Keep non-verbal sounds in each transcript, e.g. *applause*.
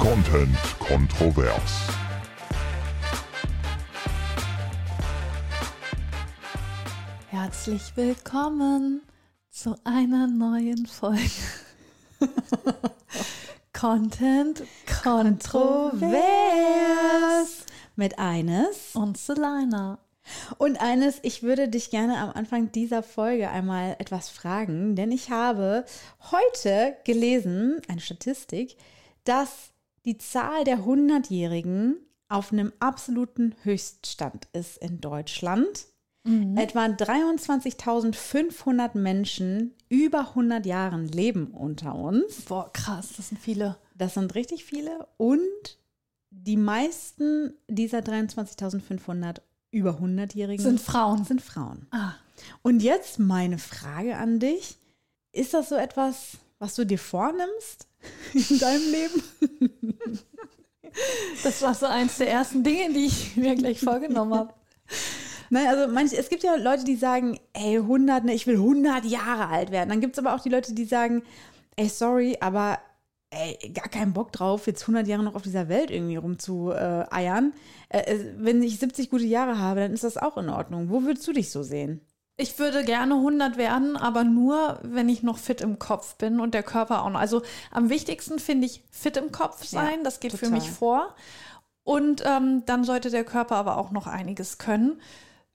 Content kontrovers. Herzlich willkommen zu einer neuen Folge. *laughs* Content kontrovers mit eines. und Selina. Und eines, ich würde dich gerne am Anfang dieser Folge einmal etwas fragen, denn ich habe heute gelesen, eine Statistik, dass die Zahl der 100-Jährigen auf einem absoluten Höchststand ist in Deutschland. Etwa 23.500 Menschen über 100 Jahren leben unter uns. Boah, krass, das sind viele. Das sind richtig viele. Und die meisten dieser 23.500 über 100-Jährigen Sind Frauen. sind Frauen. Ah, Und jetzt meine Frage an dich. Ist das so etwas, was du dir vornimmst *laughs* in deinem Leben? *laughs* das war so eins der ersten Dinge, die ich *laughs* mir gleich vorgenommen habe. Nein, also manche, es gibt ja Leute, die sagen, ey, 100, ne, ich will 100 Jahre alt werden. Dann gibt es aber auch die Leute, die sagen, ey, sorry, aber ey, gar keinen Bock drauf, jetzt 100 Jahre noch auf dieser Welt irgendwie rumzueiern. Eiern. äh, äh, wenn ich 70 gute Jahre habe, dann ist das auch in Ordnung. Wo würdest du dich so sehen? Ich würde gerne 100 werden, aber nur, wenn ich noch fit im Kopf bin und der Körper auch noch. Also am wichtigsten finde ich fit im Kopf sein, Ja, das geht für total. mich vor. Und ähm, dann sollte der Körper aber auch noch einiges können.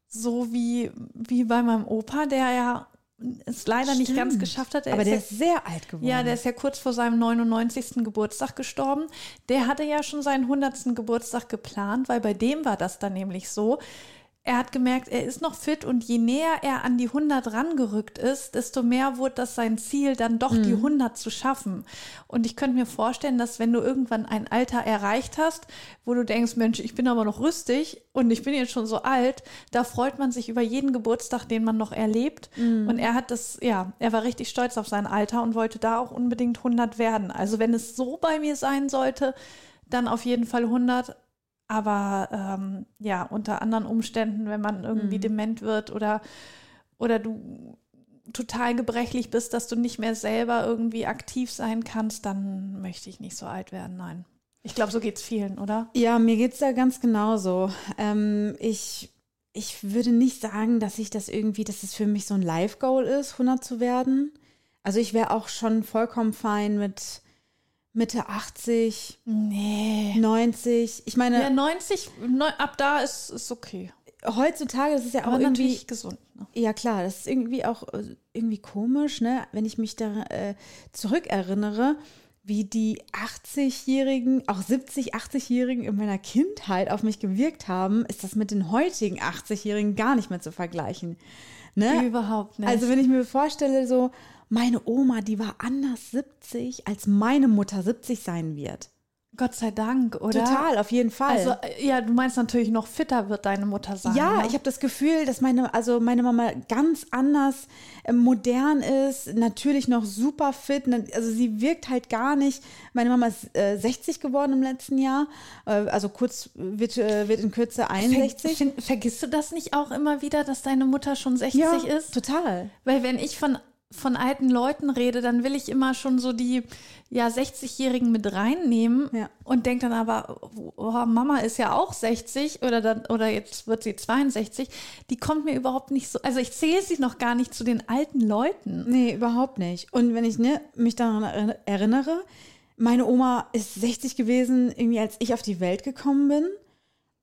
So wie, wie bei meinem Opa, der ja es leider nicht ganz Stimmt. geschafft hat. Er aber ist der ja- ist sehr alt geworden. ja, der ist ja kurz vor seinem 99. Geburtstag gestorben. Der hatte ja schon seinen 100. Geburtstag geplant, weil bei dem war das dann nämlich so. Er hat gemerkt, er ist noch fit und je näher er an die 100 rangerückt ist, desto mehr wurde das sein Ziel, dann doch die 100 zu schaffen. Und ich könnte mir vorstellen, dass wenn du irgendwann ein Alter erreicht hast, wo du denkst, Mensch, ich bin aber noch rüstig und ich bin jetzt schon so alt, da freut man sich über jeden Geburtstag, den man noch erlebt. Und er hat das, ja, er war richtig stolz auf sein Alter und wollte da auch unbedingt 100 werden. Also wenn es so bei mir sein sollte, dann auf jeden Fall 100. Aber ähm, ja, unter anderen Umständen, wenn man irgendwie dement wird oder, oder du total gebrechlich bist, dass du nicht mehr selber irgendwie aktiv sein kannst, dann möchte ich nicht so alt werden. Nein. Ich glaube, so geht's vielen, oder? Ja, mir geht's da ganz genauso. Ähm, ich, ich würde nicht sagen, dass ich das irgendwie, dass es für mich so ein Live-Goal ist, 100 zu werden. Also ich wäre auch schon vollkommen fein mit Mitte 80, Nee. 90. Ich meine, Ja, 90, neu, ab da ist, ist okay. heutzutage, das ist ja auch Aber irgendwie, gesund. Ne? ja klar, das ist irgendwie auch äh, irgendwie komisch, ne? Wenn ich mich da äh, zurückerinnere, wie die 80-Jährigen, auch 70, 80-Jährigen in meiner Kindheit auf mich gewirkt haben, ist das mit den heutigen 80-Jährigen gar nicht mehr zu vergleichen. Ne? Überhaupt nicht. Also wenn ich mir vorstelle, so meine Oma, die war anders 70, als meine Mutter 70 sein wird. Gott sei Dank, oder? Total, auf jeden Fall. Also, äh, ja, du meinst natürlich noch fitter wird deine Mutter sein. Ja, ne? ich habe das Gefühl, dass meine, also meine Mama ganz anders äh, modern ist, natürlich noch super fit. ne- Also sie wirkt halt gar nicht. Meine Mama ist äh, 60 geworden im letzten Jahr, äh, also kurz wird, äh, wird in Kürze 61. Ver, vergisst du das nicht auch immer wieder, dass deine Mutter schon 60 ja, ist? total. Weil wenn ich von, von alten Leuten rede, dann will ich immer schon so die ja 60-Jährigen mit reinnehmen Ja. und denke dann aber, oh, Mama ist ja auch 60 oder dann, oder jetzt wird sie 62. Die kommt mir überhaupt nicht so, also ich zähle sie noch gar nicht zu den alten Leuten. Nee, überhaupt nicht. Und wenn ich ne, mich daran erinner- erinnere, meine Oma ist 60 gewesen, irgendwie als ich auf die Welt gekommen bin.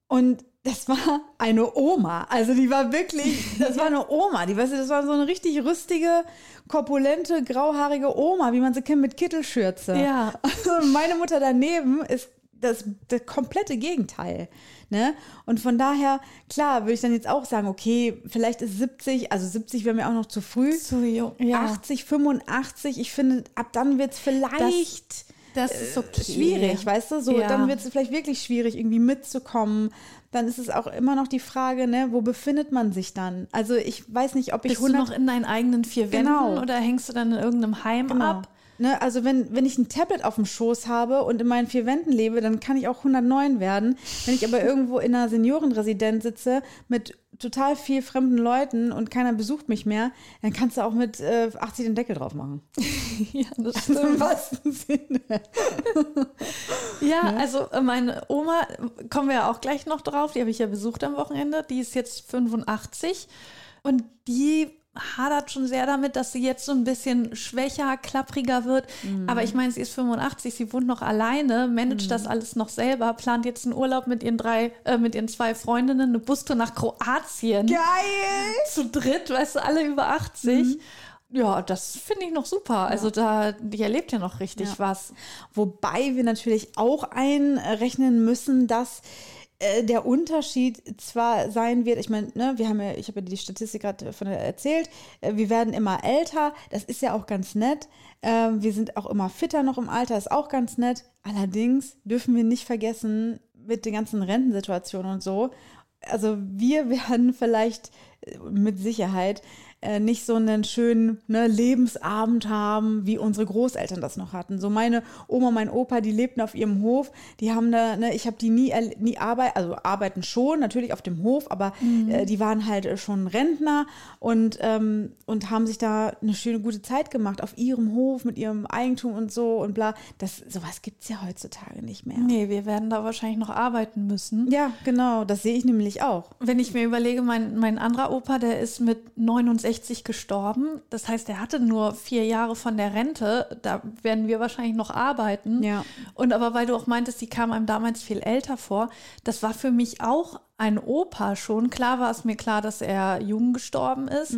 Und das war eine Oma. Also die war wirklich, das war eine Oma. Die, weißt du, das war so eine richtig rüstige, korpulente, grauhaarige Oma, wie man sie kennt mit Kittelschürze. Ja. Und meine Mutter daneben ist das, das komplette Gegenteil. Ne? Und von daher, klar, würde ich dann jetzt auch sagen, okay, vielleicht ist 70, also 70 wäre mir auch noch zu früh. Zu jung, ja. 80, 85, ich finde, ab dann wird es vielleicht Das ist okay. schwierig, weißt du? So, Ja. dann wird es vielleicht wirklich schwierig, irgendwie mitzukommen. Dann ist es auch immer noch die Frage, ne, wo befindet man sich dann? Also ich weiß nicht, ob ich Bist du noch in deinen eigenen vier Genau. Wänden oder hängst du dann in irgendeinem Heim Genau. ab? Ne, also wenn, wenn ich ein Tablet auf dem Schoß habe und in meinen vier Wänden lebe, dann kann ich auch 109 werden. Wenn ich aber *laughs* irgendwo in einer Seniorenresidenz sitze mit total viel fremden Leuten und keiner besucht mich mehr, dann kannst du auch mit äh, 80 den Deckel drauf machen. *laughs* ja, das Also Im wahrsten Sinne. *laughs* Ja, also äh, meine Oma, kommen wir ja auch gleich noch drauf, die habe ich ja besucht am Wochenende, die ist jetzt 85 und die hadert schon sehr damit, dass sie jetzt so ein bisschen schwächer, klappriger wird. Aber ich meine, sie ist 85, sie wohnt noch alleine, managt das alles noch selber, plant jetzt einen Urlaub mit ihren drei, äh, mit ihren zwei Freundinnen, eine Bustour nach Kroatien. Geil! Zu dritt, weißt du, alle über 80. Ja, das finde ich noch super. Also da, die erlebt ja noch richtig Ja. was. Wobei wir natürlich auch einrechnen müssen, dass äh, der Unterschied zwar sein wird, ich meine, ne, wir haben ja, ich habe ja die Statistik gerade von der erzählt, äh, wir werden immer älter, das ist ja auch ganz nett. Ähm, wir sind auch immer fitter noch im Alter, ist auch ganz nett. Allerdings dürfen wir nicht vergessen, mit den ganzen Rentensituationen und so, also wir *laughs* werden vielleicht äh, mit Sicherheit äh, nicht so einen schönen ne, Lebensabend haben, wie unsere Großeltern das noch hatten. So meine Oma, mein Opa, die lebten auf ihrem Hof, die haben da, ne, ich habe die nie, nie arbeiten, also arbeiten schon, natürlich auf dem Hof, aber äh, die waren halt äh, schon Rentner und, ähm, und haben sich da eine schöne, gute Zeit gemacht auf ihrem Hof mit ihrem Eigentum und so und bla. Das, sowas gibt es ja heutzutage nicht mehr. Nee, wir werden da wahrscheinlich noch arbeiten müssen. Ja, genau, das sehe ich nämlich auch. Wenn ich mir überlege, mein, mein anderer Opa, der ist mit 69 gestorben. Das heißt, er hatte nur vier Jahre von der Rente. Da werden wir wahrscheinlich noch arbeiten. Ja. Und aber weil du auch meintest, die kam einem damals viel älter vor, das war für mich auch ein Opa schon. Klar war es mir klar, dass er jung gestorben ist.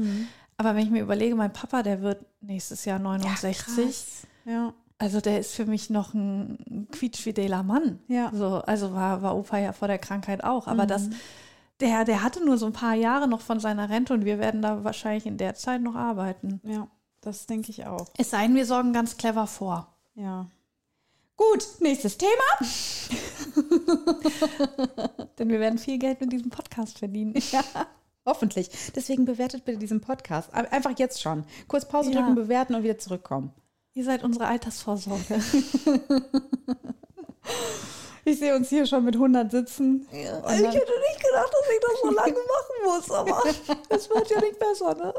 Aber wenn ich mir überlege, mein Papa, der wird nächstes Jahr 69. Ja. Also der ist für mich noch ein quietschfideler Mann. Ja. So, also war, war Opa ja vor der Krankheit auch. Aber das, der, der hatte nur so ein paar Jahre noch von seiner Rente und wir werden da wahrscheinlich in der Zeit noch arbeiten. Ja, das denke ich auch. Es sei denn, wir sorgen ganz clever vor. Ja. Gut, nächstes Thema. *laughs* Denn wir werden viel Geld mit diesem Podcast verdienen. *laughs* Ja, hoffentlich. Deswegen bewertet bitte diesen Podcast. Ein- Einfach jetzt schon. Kurz Pause Ja. drücken, bewerten und wieder zurückkommen. Ihr seid unsere Altersvorsorge. *laughs* Ich sehe uns hier schon mit 100 sitzen. ich hätte nicht gedacht, dass ich das so lange machen muss, aber *laughs* es wird ja nicht besser, ne?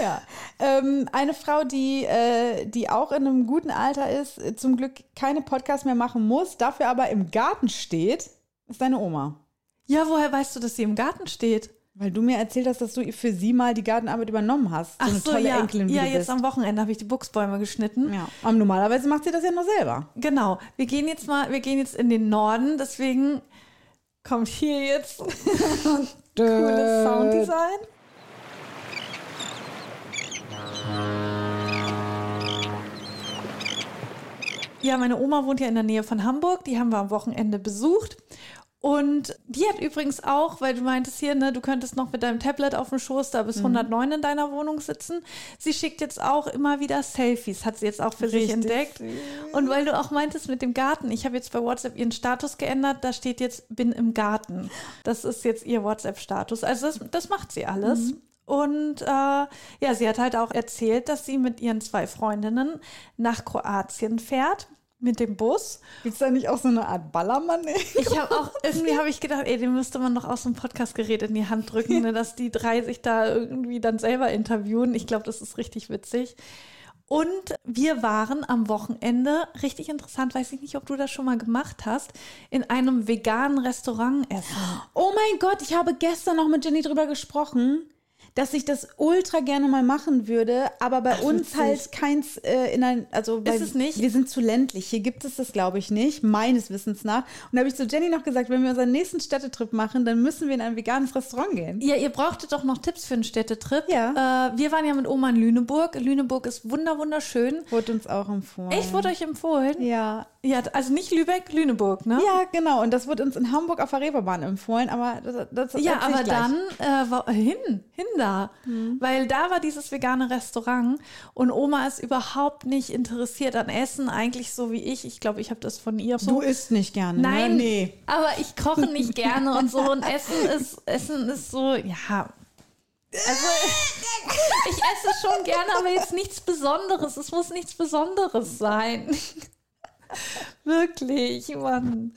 Ja. Ähm, eine Frau, die, äh, die auch in einem guten Alter ist, äh, zum Glück keine Podcasts mehr machen muss, dafür aber im Garten steht, ist deine Oma. Ja, woher weißt du, dass sie im Garten steht? Weil du mir erzählt hast, dass du für sie mal die Gartenarbeit übernommen hast. Ach so, tolle ja. Enkelin, wie ja, jetzt bist. am Wochenende habe ich die Buchsbäume geschnitten. Ja, aber normalerweise macht sie das ja nur selber. Genau. Wir gehen jetzt mal, wir gehen jetzt in den Norden, deswegen kommt hier jetzt *laughs* cooles Sounddesign. Ja, meine Oma wohnt ja in der Nähe von Hamburg. Die haben wir am Wochenende besucht. Und die hat übrigens auch, weil du meintest hier, ne, du könntest noch mit deinem Tablet auf dem Schoß da bis 109 in deiner Wohnung sitzen. Sie schickt jetzt auch immer wieder Selfies, hat sie jetzt auch für sich Richtig entdeckt. Und weil du auch meintest mit dem Garten, ich habe jetzt bei WhatsApp ihren Status geändert, da steht jetzt bin im Garten. Das ist jetzt ihr WhatsApp-Status. Also das, das macht sie alles. Und äh, ja, sie hat halt auch erzählt, dass sie mit ihren zwei Freundinnen nach Kroatien fährt mit dem Bus. Gibt es da nicht auch so eine Art Ballermann? Ich habe auch, *laughs* irgendwie habe ich gedacht, ey, den müsste man doch auch so ein Podcastgerät in die Hand drücken, ne, dass die drei sich da irgendwie dann selber interviewen. Ich glaube, das ist richtig witzig. Und wir waren am Wochenende, richtig interessant, weiß ich nicht, ob du das schon mal gemacht hast, in einem veganen Restaurant essen. Oh mein Gott, ich habe gestern noch mit Jenny drüber gesprochen, dass ich das ultra gerne mal machen würde, aber bei uns witzig. halt keins äh, in ein, also bei, es nicht? wir sind zu ländlich. Hier gibt es das, glaube ich, nicht, meines Wissens nach. Und da habe ich zu Jenny noch gesagt, wenn wir unseren nächsten Städtetrip machen, dann müssen wir in ein veganes Restaurant gehen. Ja, ihr brauchtet doch noch Tipps für einen Städtetrip. Ja. Äh, wir waren ja mit Oma in Lüneburg. Lüneburg ist wunder wunderschön. Wurde uns auch empfohlen. Echt, wurde euch empfohlen? Ja. Ja, also nicht Lübeck, Lüneburg, ne? Ja, genau. Und das wurde uns in Hamburg auf der Reeperbahn empfohlen, aber das, das Ja, aber dann äh, hin, hin da. Mhm. Weil da war dieses vegane Restaurant und Oma ist überhaupt nicht interessiert an Essen, eigentlich so wie ich. Ich glaube, ich habe das von ihr so. Du isst nicht gerne, Nein, ne? Nee. aber ich koche nicht *laughs* gerne und so und Essen ist, Essen ist so, ja. Also, *laughs* ich esse schon gerne, aber jetzt nichts Besonderes. Es muss nichts Besonderes sein. *laughs* Wirklich, Mann.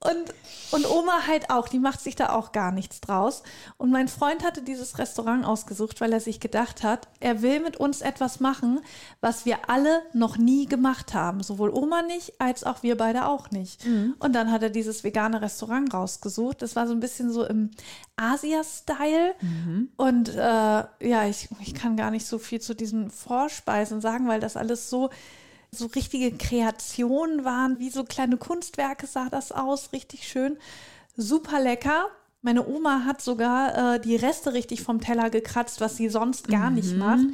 Und, und Oma halt auch, die macht sich da auch gar nichts draus. Und mein Freund hatte dieses Restaurant ausgesucht, weil er sich gedacht hat, er will mit uns etwas machen, was wir alle noch nie gemacht haben. Sowohl Oma nicht, als auch wir beide auch nicht. Und dann hat er dieses vegane Restaurant rausgesucht. Das war so ein bisschen so im Asia-Style. Und äh, ja, ich, ich kann gar nicht so viel zu diesen Vorspeisen sagen, weil das alles so so richtige Kreationen waren, wie so kleine Kunstwerke sah das aus, richtig schön, super lecker. Meine Oma hat sogar äh, die Reste richtig vom Teller gekratzt, was sie sonst gar nicht macht.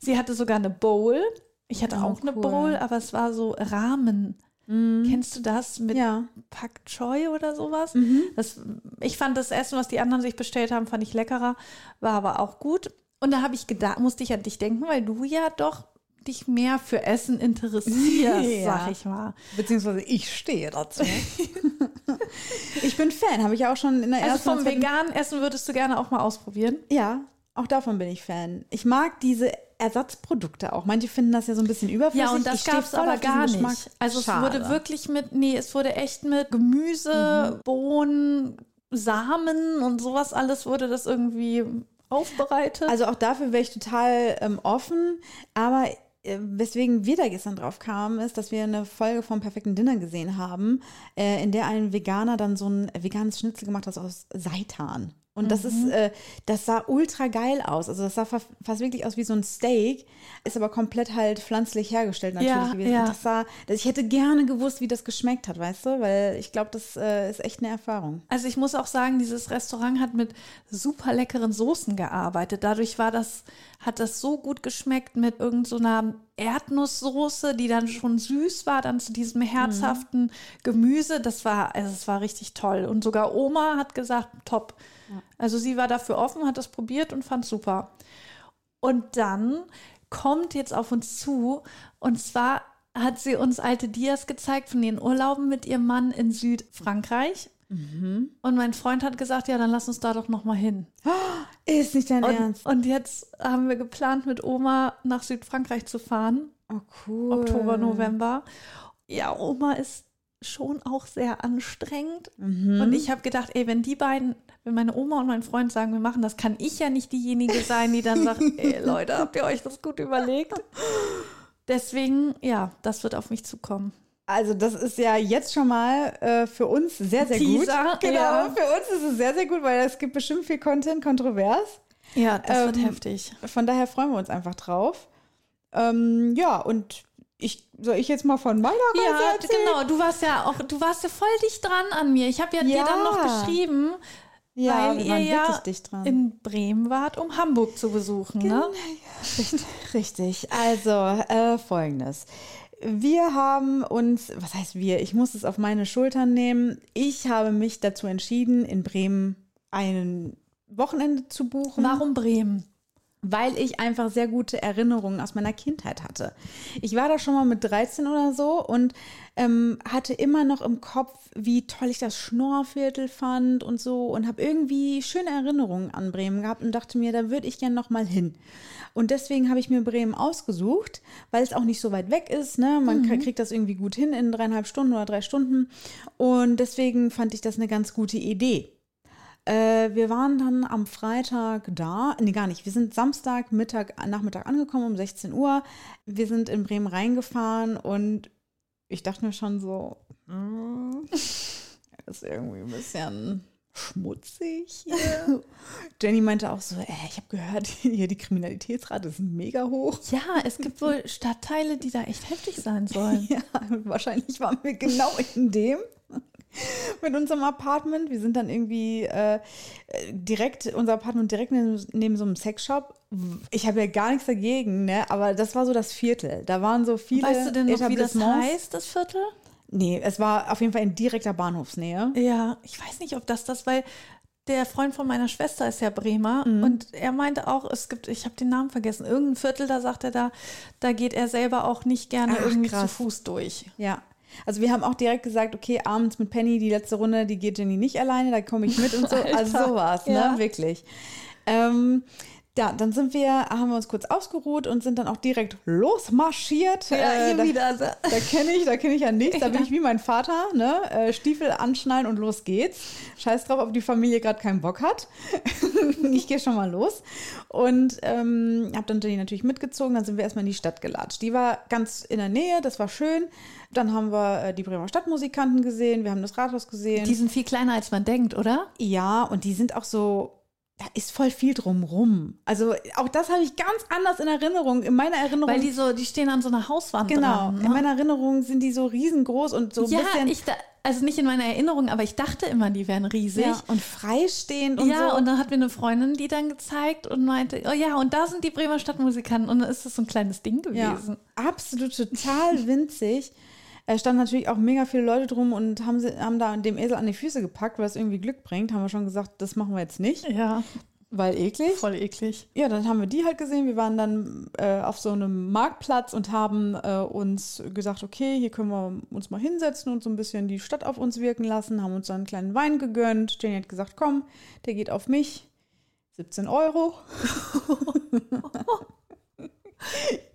Sie hatte sogar eine Bowl. Ich hatte Oh, auch eine cool. Bowl, aber es war so Rahmen. Kennst du das mit Ja. Pak Choi oder sowas? Das, ich fand das Essen, was die anderen sich bestellt haben, fand ich leckerer, war aber auch gut. Und da habe ich gedacht, musste ich an dich denken, weil du ja doch dich mehr für Essen interessierst, *laughs* Ja. sag ich mal. Beziehungsweise ich stehe dazu. *laughs* ich bin Fan, habe ich ja auch schon in der Also ersten vom und zweiten- veganen Essen würdest du gerne auch mal ausprobieren? Ja, auch davon bin ich Fan. Ich mag diese Ersatzprodukte auch. Manche finden das ja so ein bisschen überflüssig. Ja, und das gab es aber gar Geschmack. nicht. Also Schade. es wurde wirklich mit, nee, es wurde echt mit Gemüse, Bohnen, Samen und sowas alles wurde das irgendwie aufbereitet. Also auch dafür wäre ich total ähm, offen. Aber weswegen wir da gestern drauf kamen, ist, dass wir eine Folge vom Perfekten Dinner gesehen haben, äh, in der ein Veganer dann so ein veganes Schnitzel gemacht hat aus Seitan. Und das ist, äh, das sah ultra geil aus. Also das sah fa fast wirklich aus wie so ein Steak, ist aber komplett halt pflanzlich hergestellt natürlich Ja, gewesen. ja. Und das sah, das, ich hätte gerne gewusst, wie das geschmeckt hat, weißt du? Weil ich glaube, das äh, ist echt eine Erfahrung. Also ich muss auch sagen, dieses Restaurant hat mit super leckeren Soßen gearbeitet. Dadurch war das, hat das so gut geschmeckt mit irgendeiner Erdnusssoße, die dann schon süß war, dann zu diesem herzhaften Gemüse. Das war, also es war richtig toll. Und sogar Oma hat gesagt, top. Also sie war dafür offen, hat das probiert und fand super. Und dann kommt jetzt auf uns zu und zwar hat sie uns alte Dias gezeigt von ihren Urlauben mit ihrem Mann in Südfrankreich. Und mein Freund hat gesagt, ja, dann lass uns da doch noch mal hin. *gasps* Ist nicht dein Und, Ernst? und jetzt haben wir geplant, mit Oma nach Südfrankreich zu fahren, Oh, cool. Oktober, November. Ja, Oma ist schon auch sehr anstrengend. Mhm. Und ich habe gedacht, ey, wenn die beiden, wenn meine Oma und mein Freund sagen, wir machen das, kann ich ja nicht diejenige sein, die dann sagt, *laughs* ey Leute, habt ihr euch das gut überlegt? Deswegen, ja, das wird auf mich zukommen. Also das ist ja jetzt schon mal äh, für uns sehr, sehr Teaser, gut. Genau, ja. für uns ist es sehr, sehr gut, weil es gibt bestimmt viel Content, kontrovers. Ja, das wird Ähm, heftig. Von daher freuen wir uns einfach drauf. Ähm, ja, und ich soll ich jetzt mal von meiner Reise Ja, erzählen? genau. Du warst ja auch, du warst ja voll dicht dran an mir. Ich habe ja, dir Ja. dann noch geschrieben, Ja, weil ihr ja in Bremen wart, um Hamburg zu besuchen. Ne? Richtig, richtig. Also, äh, folgendes. Wir haben uns, was heißt wir? Ich muss es auf meine Schultern nehmen. Ich habe mich dazu entschieden, in Bremen ein Wochenende zu buchen. Warum Bremen? Weil ich einfach sehr gute Erinnerungen aus meiner Kindheit hatte. Ich war da schon mal mit 13 oder so und ähm, hatte immer noch im Kopf, wie toll ich das Schnorrviertel fand und so und habe irgendwie schöne Erinnerungen an Bremen gehabt und dachte mir, da würde ich gern noch mal hin. Und deswegen habe ich mir Bremen ausgesucht, weil es auch nicht so weit weg ist. Ne? Man Mhm. kriegt das irgendwie gut hin in dreieinhalb Stunden oder drei Stunden. Und deswegen fand ich das eine ganz gute Idee. Äh, wir waren dann am Freitag da. Nee, gar nicht. Wir sind Samstag, Mittag, Nachmittag angekommen um 16 Uhr. Wir sind in Bremen reingefahren und ich dachte mir schon so, mm, das *laughs* ist irgendwie ein bisschen schmutzig hier. *laughs* Jenny meinte auch so, äh, ich habe gehört, *laughs* hier die Kriminalitätsrate ist mega hoch. Ja, es gibt wohl Stadtteile, die da echt heftig sein sollen. Ja, wahrscheinlich waren wir genau in dem *laughs* mit unserem Apartment. Wir sind dann irgendwie äh, direkt, unser Apartment direkt neben, neben so einem Sexshop. Ich habe ja gar nichts dagegen, ne? aber das war so das Viertel. Da waren so viele Weißt du denn noch, wie das heißt, das Viertel? Nee, es war auf jeden Fall in direkter Bahnhofsnähe. Ja, ich weiß nicht, ob das das, weil der Freund von meiner Schwester ist ja Bremer Mhm. und er meinte auch, es gibt, ich habe den Namen vergessen, irgendein Viertel, da sagt er da, da geht er selber auch nicht gerne Ach, irgendwie zu krass. Fuß durch. Ja. Also wir haben auch direkt gesagt, okay, abends mit Penny, die letzte Runde, die geht Jenny nicht alleine, da komme ich mit und so. *laughs* Also Alter, sowas, ja. ne? Wirklich. Ähm, Ja, dann sind wir, haben wir uns kurz ausgeruht und sind dann auch direkt losmarschiert. Ja, Äh, da, wieder. da kenne ich, da kenne ich ja nichts. Da bin ich wie mein Vater, ne? Äh, Stiefel anschnallen und los geht's. Scheiß drauf, ob die Familie gerade keinen Bock hat. *laughs* ich gehe schon mal los. Und ähm, habe dann Jenny natürlich mitgezogen. Dann sind wir erstmal in die Stadt gelatscht. Die war ganz in der Nähe, das war schön. Dann haben wir äh, die Bremer Stadtmusikanten gesehen, wir haben das Rathaus gesehen. Die sind viel kleiner, als man denkt, oder? Ja, und die sind auch so, da ist voll viel drumrum. Also auch das habe ich ganz anders in Erinnerung. In meiner Erinnerung. Weil die so, die stehen an so einer Hauswand genau, dran. in Ne? meiner Erinnerung sind die so riesengroß und so ein Ja, bisschen ich da, also nicht in meiner Erinnerung, aber ich dachte immer, die wären riesig. ja, und freistehend und ja, so. und dann hat mir eine Freundin die dann gezeigt und meinte, oh ja, und da sind die Bremer Stadtmusikanten und dann ist das so ein kleines Ding ja, gewesen. absolut total *laughs* winzig. Es standen natürlich auch mega viele Leute drum und haben, sie, haben da dem Esel an die Füße gepackt, weil es irgendwie Glück bringt. Haben wir schon gesagt, das machen wir jetzt nicht, Ja, weil eklig. voll eklig. Ja, dann haben wir die halt gesehen. Wir waren dann äh, auf so einem Marktplatz und haben äh, uns gesagt, okay, hier können wir uns mal hinsetzen und so ein bisschen die Stadt auf uns wirken lassen. Haben uns dann einen kleinen Wein gegönnt. Jenny hat gesagt, komm, der geht auf mich. 17 Euro. *laughs*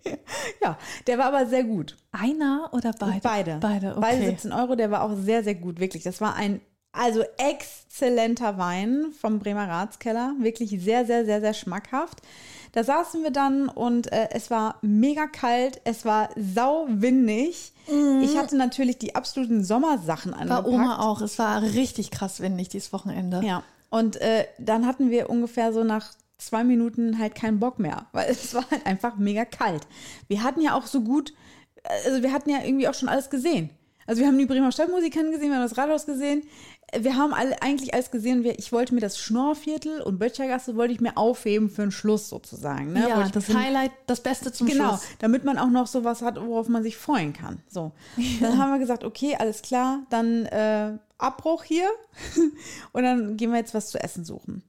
*laughs* ja, der war aber sehr gut. Einer oder beide? Beide. Beide, okay. Beide 17 Euro. Der war auch sehr, sehr gut, wirklich. Das war ein also exzellenter Wein vom Bremer Ratskeller. Wirklich sehr, sehr, sehr, sehr schmackhaft. Da saßen wir dann und äh, es war mega kalt. Es war sauwindig. Ich hatte natürlich die absoluten Sommersachen War angepackt. Oma auch. Es war richtig krass windig dieses Wochenende. Ja. Und äh, dann hatten wir ungefähr so nach zwei Minuten halt keinen Bock mehr, *laughs* weil es war halt einfach mega kalt. Wir hatten ja auch so gut, also wir hatten ja irgendwie auch schon alles gesehen. Also wir haben die Bremer Stadtmusikanten gesehen, wir haben das Rathaus gesehen. Wir haben alle, eigentlich alles gesehen. Wir, ich wollte mir das Schnorrviertel und Böttchergasse wollte ich mir aufheben für den Schluss sozusagen. Ne? Ja, das Highlight, das Beste zum Genau, Schluss. damit man auch noch sowas hat, worauf man sich freuen kann. So, dann haben wir gesagt, okay, alles klar, dann äh, Abbruch hier *laughs* und dann gehen wir jetzt was zu essen suchen.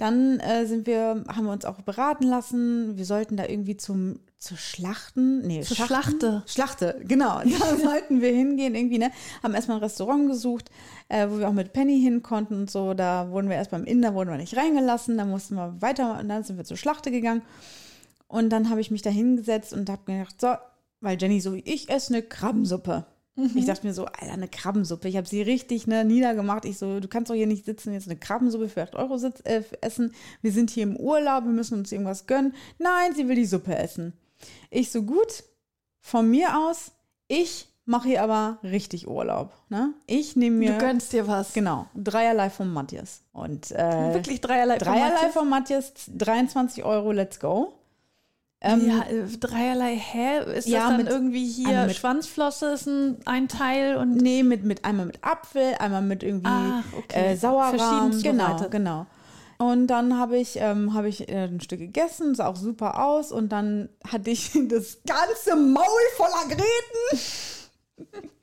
Dann äh, sind wir, haben wir uns auch beraten lassen. Wir sollten da irgendwie zum zu Schlachten, nee, Zur Schachten? Schlachte. Schlachte, genau. *laughs* Da sollten wir hingehen irgendwie, ne? Haben erstmal ein Restaurant gesucht, äh, wo wir auch mit Penny hin konnten und so. Da wurden wir erst beim Inder, wurden wir nicht reingelassen. Da mussten wir weiter und dann sind wir zur Schlachte gegangen. Und dann habe ich mich da hingesetzt und habe gedacht, so, weil Jenny so wie ich esse eine Krabbensuppe. Ich dachte mir so, Alter, eine Krabbensuppe. Ich habe sie richtig ne, niedergemacht. Ich so, du kannst doch hier nicht sitzen, jetzt eine Krabbensuppe für 8 Euro sitz, äh, essen. Wir sind hier im Urlaub, wir müssen uns irgendwas gönnen. Nein, sie will die Suppe essen. Ich so, gut, von mir aus, ich mache hier aber richtig Urlaub. Ne? Ich nehme mir, Du gönnst dir was. genau, dreierlei von Matthias. Und äh, Wirklich dreierlei. dreierlei von Matthias, 23 Euro, let's go. Ähm, ja, äh, dreierlei, hä? Ist Ja, das dann mit- irgendwie hier mit- Schwanzflosse ist ein, ein Teil und Nee, mit, mit einmal mit Apfel, einmal mit irgendwie Ach, okay. äh, Sauerrahm. Verschieden Genau, zubereitet. genau. Und dann habe ich, ähm, habe ich äh, ein Stück gegessen, sah auch super aus. Und dann hatte ich *laughs* das ganze Maul voller Gräten, *laughs*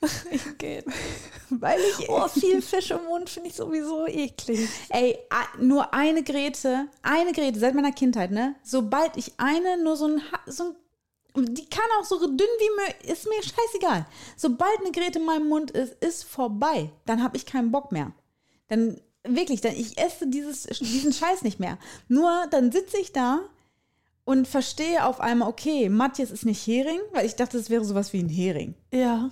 *laughs* geht. weil ich, Oh, viel Fisch im Mund finde ich sowieso eklig. ey, nur eine Gräte, eine Gräte seit meiner Kindheit, ne? Sobald ich eine, nur so ein, so ein die kann auch so dünn wie mir, ist mir scheißegal. Sobald eine Gräte in meinem Mund ist, ist vorbei. Dann habe ich keinen Bock mehr. Dann wirklich, dann ich esse dieses, diesen Scheiß nicht mehr. Nur dann sitze ich da und verstehe auf einmal, okay, Matthias ist nicht Hering, weil ich dachte, es wäre sowas wie ein Hering. Ja.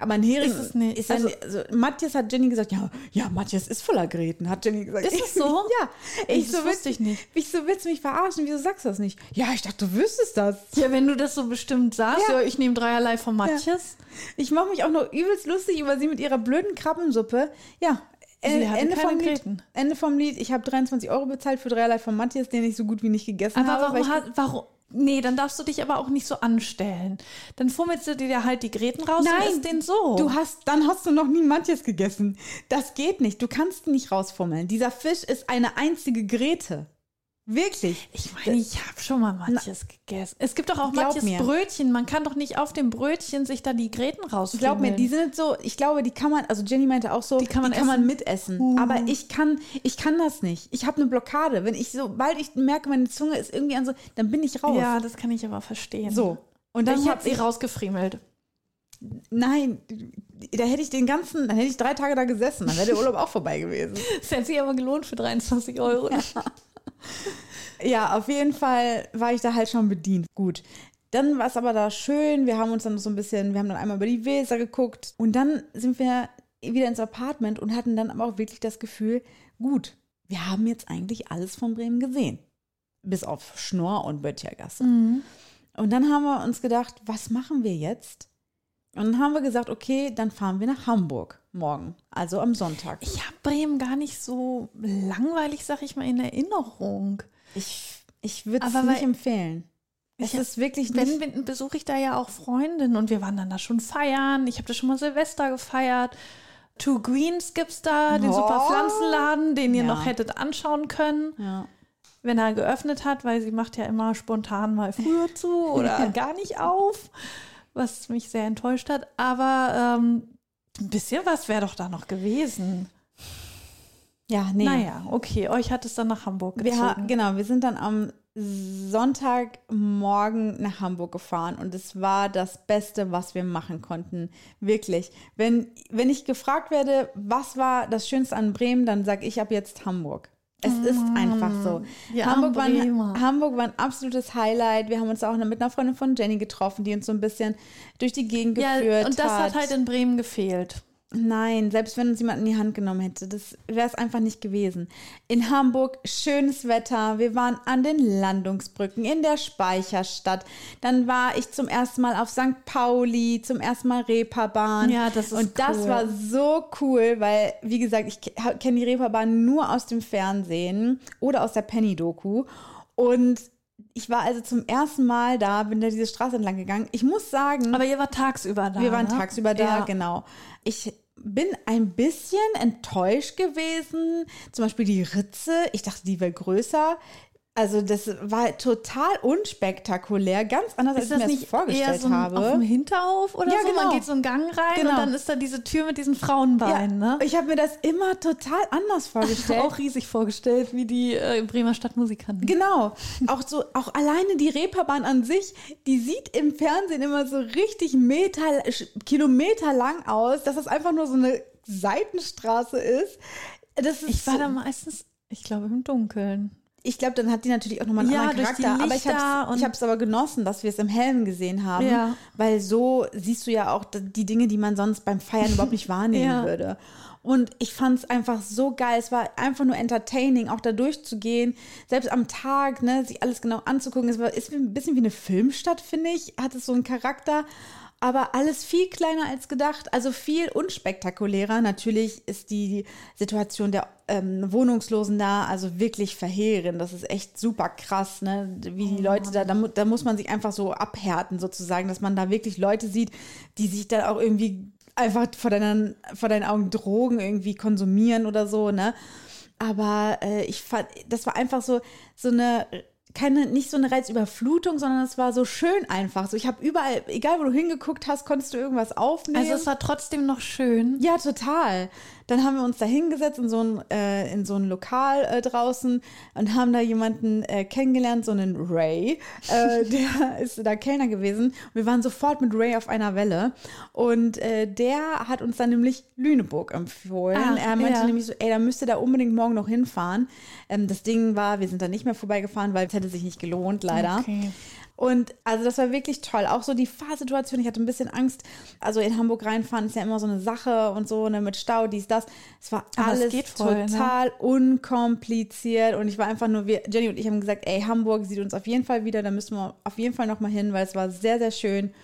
Aber ein Hering Ist es nicht. Ist ja Also- also, Matthias hat Jenny gesagt, ja, ja, Matthias ist voller Gräten, hat Jenny gesagt. Ist es so? *laughs* ja. Ich das so, wusste ich nicht. Ich so, willst du mich verarschen? Wieso sagst du das nicht? Ja, ich dachte, du wüsstest das. Ja, wenn du das so bestimmt sagst, Ja. ja, ich nehme dreierlei von Matthias. Ich mache mich auch noch übelst lustig über sie mit ihrer blöden Krabbensuppe. Ja, Sie äh, Ende, vom Lied. Ende vom Lied. Ich habe 23 Euro bezahlt für dreierlei von Matthias, den ich so gut wie nicht gegessen Aber habe. weil warum, warum? Nee, dann darfst du dich aber auch nicht so anstellen. Dann fummelst du dir halt die Gräten raus Nein, und isst den so. Du hast, dann hast du noch nie Matthias gegessen. Das geht nicht. Du kannst ihn nicht rausfummeln. Dieser Fisch ist eine einzige Gräte. Wirklich. ich meine, ich habe schon mal Matthias gegessen. Es gibt doch auch Matthias mir. Brötchen. Man kann doch nicht auf dem Brötchen sich da die Gräten rausfummeln. Glaub mir, die sind so, ich glaube, die kann man, also Jenny meinte auch so, die kann man kann man essen? Uh. mitessen. Aber ich kann, ich kann das nicht. Ich habe eine Blockade. Wenn ich, sobald ich merke, meine Zunge ist irgendwie an so, dann bin ich raus. Ja, das kann ich aber verstehen. So. Und dann ich hab habe sie rausgefriemelt. nein, da hätte ich den ganzen, dann hätte ich drei Tage da gesessen, dann wäre der Urlaub auch vorbei gewesen. *laughs* Das hätte sich aber gelohnt für 23 Euro. Ja, auf jeden Fall war ich da halt schon bedient. Gut. Dann war es aber da schön. Wir haben uns dann so ein bisschen, wir haben dann einmal über die Weser geguckt. Und dann sind wir wieder ins Apartment und hatten dann aber auch wirklich das Gefühl, gut, wir haben jetzt eigentlich alles von Bremen gesehen. Bis auf Schnorr und Böttchergasse. Mhm. Und dann haben wir uns gedacht, was machen wir jetzt? Und dann haben wir gesagt, okay, dann fahren wir nach Hamburg morgen, also am Sonntag. Ich habe Bremen gar nicht so langweilig, sag ich mal, in Erinnerung. Ich, ich würde es nicht empfehlen. Es Ich- ist wirklich Wenn, nicht. wenn besuche ich da ja auch Freundinnen und wir waren dann da schon feiern. Ich habe da schon mal Silvester gefeiert. Two Greens gibt's da, den Oh. super Pflanzenladen, den ihr Ja. noch hättet anschauen können, Ja. wenn er geöffnet hat, weil sie macht ja immer spontan mal früher zu oder *laughs* gar nicht auf, was mich sehr enttäuscht hat. Aber ähm, ein bisschen was wäre doch da noch gewesen. ja, nee. Naja, okay, euch hat es dann nach Hamburg Wir ha gezogen. genau, wir sind dann am Sonntagmorgen nach Hamburg gefahren und es war das Beste, was wir machen konnten. Wirklich. Wenn, wenn ich gefragt werde, was war das Schönste an Bremen, dann sage ich ab jetzt Hamburg. Es ist einfach so. die Hamburg war, ein, Hamburg war ein absolutes Highlight. Wir haben uns auch mit einer Freundin von Jenny getroffen, die uns so ein bisschen durch die Gegend geführt ja, und das hat. hat halt in Bremen gefehlt. Nein, selbst wenn uns jemand in die Hand genommen hätte, das wäre es einfach nicht gewesen. In Hamburg schönes Wetter, wir waren an den Landungsbrücken in der Speicherstadt. Dann war ich zum ersten Mal auf St. Pauli, zum ersten Mal Reeperbahn. Ja, das ist Und das cool. war so cool, weil, wie gesagt, ich kenne die Reeperbahn nur aus dem Fernsehen oder aus der Penny-Doku. Und ich war also zum ersten Mal da, bin da diese Straße entlang gegangen. Ich muss sagen, Aber ihr wart tagsüber da. wir waren ne? tagsüber da, Ja. genau. Ich bin ein bisschen enttäuscht gewesen. Zum Beispiel die Ritze. Ich dachte, die wäre größer. Also das war total unspektakulär, ganz anders, als Ist ich das mir das nicht vorgestellt eher so ein, habe. auf dem Hinterhof oder Ja, so? genau. Man geht so einen Gang rein Genau. und dann ist da diese Tür mit diesen Frauenbeinen, ne? Ich habe mir das immer total anders *laughs* vorgestellt. Auch riesig vorgestellt, wie die äh, Bremer Stadtmusikanten. Genau. Auch so, auch alleine die Reeperbahn an sich, die sieht im Fernsehen immer so richtig Meter, Kilometer lang aus, dass das einfach nur so eine Seitenstraße ist. Das ist Ich war da meistens, ich glaube, im Dunkeln. Ich glaube, dann hat die natürlich auch nochmal einen Ja, anderen Charakter. Aber ich habe hab's aber genossen, dass wir es im Hellen gesehen haben. Ja. Weil so siehst du ja auch die Dinge, die man sonst beim Feiern überhaupt nicht *laughs* wahrnehmen Ja. würde. Und ich fand es einfach so geil. Es war einfach nur entertaining, auch da durchzugehen. Selbst am Tag, ne, sich alles genau anzugucken. Es war, ist ein bisschen wie eine Filmstadt, finde ich. Hat es so einen Charakter. Aber alles viel kleiner als gedacht, also viel unspektakulärer. Natürlich ist die Situation der ähm, Wohnungslosen da also wirklich verheerend. Das ist echt super krass, ne? wie die Leute da, da, mu- da muss man sich einfach so abhärten sozusagen, dass man da wirklich Leute sieht, die sich dann auch irgendwie einfach vor deinen, vor deinen Augen Drogen irgendwie konsumieren oder so, ne? Aber äh, ich fand, das war einfach so, so eine, keine, nicht so eine Reizüberflutung, sondern es war so schön einfach. So, ich habe überall, egal wo du hingeguckt hast, konntest du irgendwas aufnehmen. Also es war trotzdem noch schön. Ja, total. Dann haben wir uns da hingesetzt in so ein, äh, in so ein Lokal äh, draußen und haben da jemanden äh, kennengelernt, so einen Ray. Äh, *laughs* der ist da Kellner gewesen. Wir waren sofort mit Ray auf einer Welle. Und äh, der hat uns dann nämlich Lüneburg empfohlen. Ah, er meinte ja. nämlich so, ey, da müsst ihr da unbedingt morgen noch hinfahren. Ähm, das Ding war, wir sind da nicht mehr vorbeigefahren, weil es hätte sich nicht gelohnt, leider. Okay. Und also das war wirklich toll. Auch so die Fahrsituation. Ich hatte ein bisschen Angst. Also in Hamburg reinfahren ist ja immer so eine Sache und so, ne, mit Stau, dies, das. Es war Aber es alles voll, ne? total unkompliziert. Und ich war einfach nur, wir, Jenny und ich haben gesagt, ey, Hamburg sieht uns auf jeden Fall wieder. Da müssen wir auf jeden Fall nochmal hin, weil es war sehr, sehr schön.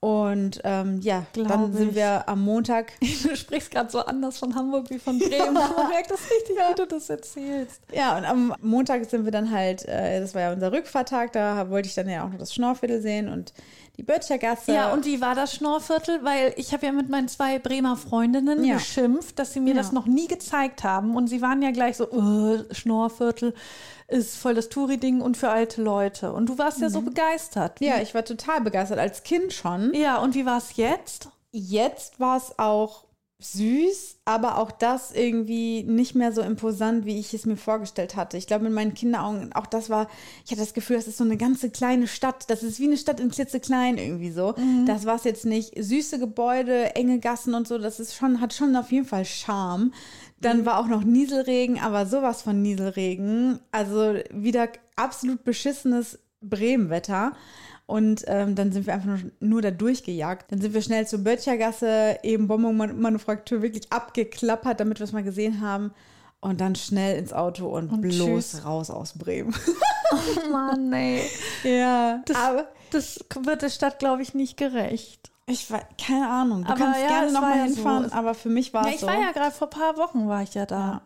Und ähm, ja, Glaub dann sind ich. wir am Montag. *laughs* Du sprichst gerade so anders von Hamburg wie von Bremen. Man merkt das richtig, wie du das erzählst. Ja, und am Montag sind wir dann halt, äh, das war ja unser Rückfahrtag, da wollte ich dann ja auch noch das Schnorrviertel sehen und die Böttchergasse. Ja, und wie war das Schnorrviertel? Weil ich habe ja mit meinen zwei Bremer Freundinnen Ja. geschimpft, dass sie mir Ja. das noch nie gezeigt haben. Und sie waren ja gleich so, äh, Schnorrviertel ist voll das Touri-Ding und für alte Leute. Und du warst ja so begeistert. Mhm. ja, ich war total begeistert, als Kind schon. Ja, und wie war es jetzt? Jetzt war es auch süß, aber auch das irgendwie nicht mehr so imposant, wie ich es mir vorgestellt hatte. Ich glaube, in meinen Kinderaugen, auch das war, ich hatte das Gefühl, das ist so eine ganze kleine Stadt. Das ist wie eine Stadt in klitzeklein irgendwie so. Das war es jetzt nicht. Süße Gebäude, enge Gassen und so, das ist schon, hat schon auf jeden Fall Charme. Dann war auch noch Nieselregen, aber sowas von Nieselregen. Also wieder absolut beschissenes Bremenwetter. Und ähm, dann sind wir einfach nur, nur da durchgejagt. Dann sind wir schnell zur Böttchergasse, eben Bonbon-Manufaktur wirklich abgeklappert, damit wir es mal gesehen haben. Und dann schnell ins Auto und, Und bloß tschüss. raus aus Bremen. *laughs* Oh Mann, ey. ja, Das, aber das wird der Stadt, glaube ich, nicht gerecht. ich weiß, keine Ahnung. Du Aber kannst ja, gerne nochmal war ja hinfahren, so. aber für mich war Ja, es ich so. war ja gerade vor ein paar Wochen, war ich ja da.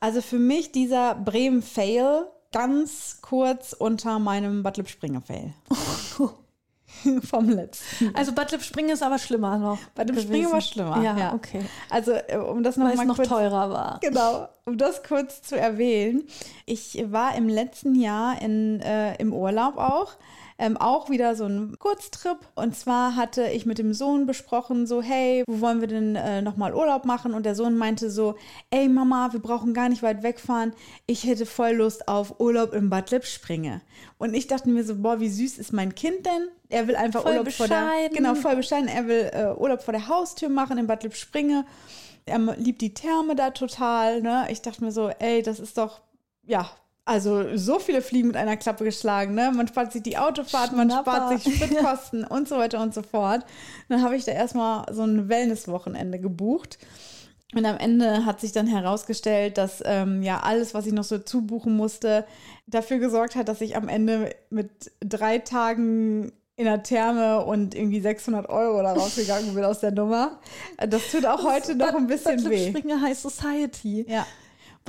Also für mich dieser Bremen-Fail ganz kurz unter meinem Bad Lippspringe-Fail. *laughs* Vom letzten. Also Bad Lippspringe ist aber schlimmer noch. Bad Lippspringe gewesen. war schlimmer. Ja, okay. Also äh, um das Weil noch es mal noch kurz teurer war. Genau, um das kurz zu erwähnen. Ich war im letzten Jahr in, äh, im Urlaub auch. Ähm, auch wieder so ein Kurztrip. Und zwar hatte ich mit dem Sohn besprochen, so, hey, wo wollen wir denn äh, nochmal Urlaub machen? Und der Sohn meinte so, ey Mama, wir brauchen gar nicht weit wegfahren. Ich hätte voll Lust auf Urlaub im Bad Lippspringe. Und ich dachte mir so, boah, wie süß ist mein Kind denn? Er will einfach Voll Urlaub vor der, bescheiden. genau, voll bescheiden. Er will äh, Urlaub vor der Haustür machen in Bad Lippspringe. Er liebt die Therme da total. Ne? Ich dachte mir so, ey, das ist doch, ja, also so viele Fliegen mit einer Klappe geschlagen. Ne? Man spart sich die Autofahrt, man Schnapper. spart sich *laughs* Spritkosten und so weiter und so fort. Dann habe ich da erstmal so ein Wellnesswochenende gebucht. Und am Ende hat sich dann herausgestellt, dass ähm, ja alles, was ich noch so zubuchen musste, dafür gesorgt hat, dass ich am Ende mit drei Tagen in der Therme und irgendwie 600 Euro da rausgegangen bin aus der Nummer. Das tut auch heute noch ein bisschen weh. Lippspringe High Society. Ja.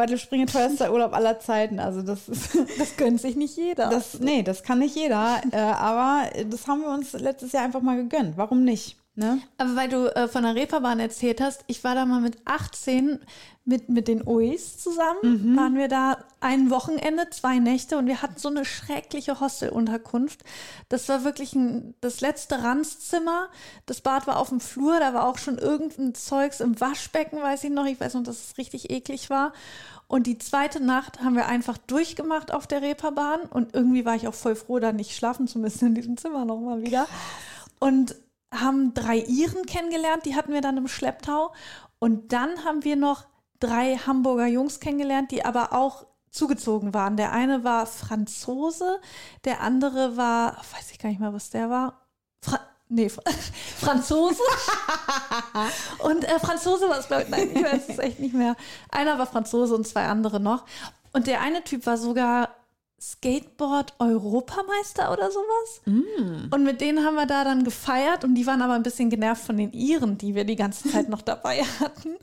Lippspringe teuerster *laughs* Urlaub aller Zeiten. Also das ist, *laughs* Das gönnt sich nicht jeder. das, nee, das kann nicht jeder. *laughs* Äh, aber das haben wir uns letztes Jahr einfach mal gegönnt. Warum nicht? Ne? Aber weil du äh, von der Reeperbahn erzählt hast, ich war da mal mit 18 mit, mit den Uis zusammen. Waren wir da ein Wochenende, zwei Nächte und wir hatten so eine schreckliche Hostelunterkunft. Das war wirklich ein, das letzte Ranzzimmer. Das Bad war auf dem Flur, da war auch schon irgendein Zeugs im Waschbecken, weiß ich noch. Ich weiß noch, dass es richtig eklig war. Und die zweite Nacht haben wir einfach durchgemacht auf der Reeperbahn und irgendwie war ich auch voll froh, da nicht schlafen zu müssen in diesem Zimmer nochmal wieder. Und haben drei Iren kennengelernt, die hatten wir dann im Schlepptau. Und dann haben wir noch drei Hamburger Jungs kennengelernt, die aber auch zugezogen waren. Der eine war Franzose, der andere war, weiß ich gar nicht mehr, was der war. Fra nee, Fra *laughs* Franzose. *laughs* und äh, Franzose war es, glaube ich, nein, ich weiß es echt nicht mehr. Einer war Franzose und zwei andere noch. Und der eine Typ war sogar Skateboard-Europameister oder sowas. Und mit denen haben wir da dann gefeiert und die waren aber ein bisschen genervt von den Iren, die wir die ganze Zeit noch dabei *laughs* hatten.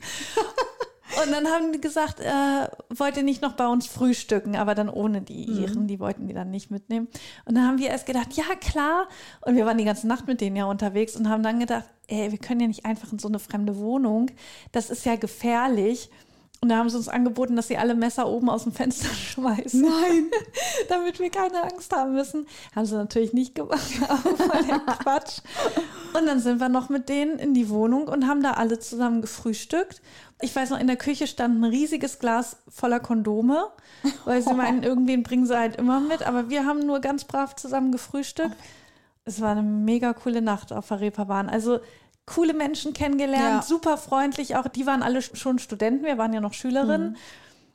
Und dann haben die gesagt, äh, wollt ihr nicht noch bei uns frühstücken, aber dann ohne die Iren, die wollten die dann nicht mitnehmen. Und dann haben wir erst gedacht, ja klar. Und wir waren die ganze Nacht mit denen ja unterwegs und haben dann gedacht, ey, wir können ja nicht einfach in so eine fremde Wohnung. Das ist ja gefährlich. Und da haben sie uns angeboten, dass sie alle Messer oben aus dem Fenster *laughs* schmeißen. Nein. *laughs* damit wir keine Angst haben müssen. Haben sie natürlich nicht gemacht, *laughs* aber voll der Quatsch. Und dann sind wir noch mit denen in die Wohnung und haben da alle zusammen gefrühstückt. Ich weiß noch, in der Küche stand ein riesiges Glas voller Kondome, weil sie meinen, irgendwen bringen sie halt immer mit. Aber wir haben nur ganz brav zusammen gefrühstückt. Es war eine mega coole Nacht auf der Reeperbahn. Also coole Menschen kennengelernt, Ja. super freundlich auch. Die waren alle schon Studenten, wir waren ja noch Schülerinnen.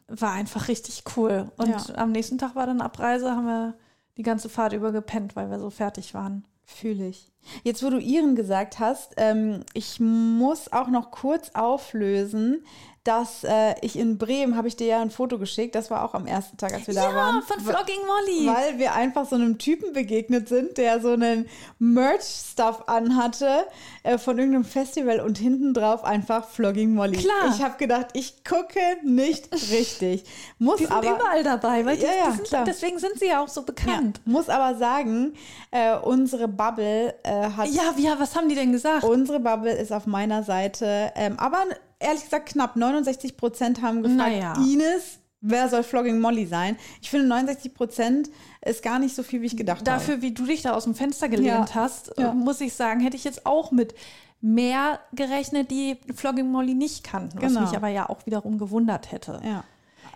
War einfach richtig cool. Und Ja. am nächsten Tag war dann Abreise, haben wir die ganze Fahrt über gepennt, weil wir so fertig waren. Fühle ich. Jetzt, wo du Iren gesagt hast, ähm, ich muss auch noch kurz auflösen, dass äh, ich in Bremen, habe ich dir ja ein Foto geschickt, das war auch am ersten Tag, als wir da ja, waren. von Flogging Molly. Weil wir einfach so einem Typen begegnet sind, der so einen Merch-Stuff anhatte äh, von irgendeinem Festival und hinten drauf einfach Flogging Molly. Klar. Ich habe gedacht, ich gucke nicht richtig. Muss die sind aber überall dabei, weil die, Ja, ja, die sind, deswegen sind sie ja auch so bekannt. muss aber sagen, äh, unsere Bubble äh, hat Ja, ja, was haben die denn gesagt? Unsere Bubble ist auf meiner Seite. Ähm, aber ehrlich gesagt, knapp 69 Prozent haben gefragt, Naja. Ines, wer soll Flogging Molly sein? Ich finde, 69 Prozent ist gar nicht so viel, wie ich gedacht habe. Dafür, wie du dich da aus dem Fenster gelehnt Ja. hast, Ja. äh, muss ich sagen, hätte ich jetzt auch mit mehr gerechnet, die Flogging Molly nicht kannten, was Genau. mich aber ja auch wiederum gewundert hätte. Ja.